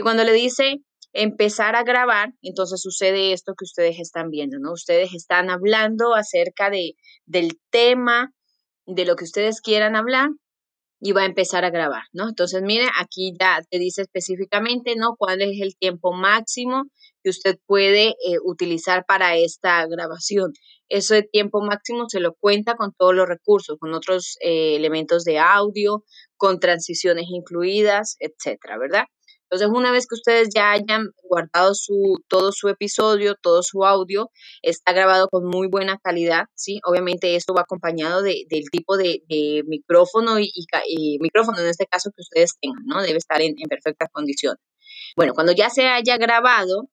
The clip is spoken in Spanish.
Y cuando le dice empezar a grabar, entonces sucede esto que ustedes están viendo, ¿no? Ustedes están hablando acerca de, del tema, de lo que ustedes quieran hablar y va a empezar a grabar, ¿no? Entonces, mire, aquí ya te dice específicamente, ¿no? ¿Cuál es el tiempo máximo que usted puede eh, utilizar para esta grabación? Eso de tiempo máximo se lo cuenta con todos los recursos, con otros eh, elementos de audio, con transiciones incluidas, etcétera, ¿verdad? Entonces, una vez que ustedes ya hayan guardado su, todo su episodio, todo su audio, está grabado con muy buena calidad, ¿sí? Obviamente esto va acompañado de, del tipo de, micrófono y, micrófono en este caso que ustedes tengan, ¿no? Debe estar en, en perfectas condiciones. Bueno, cuando ya se haya grabado,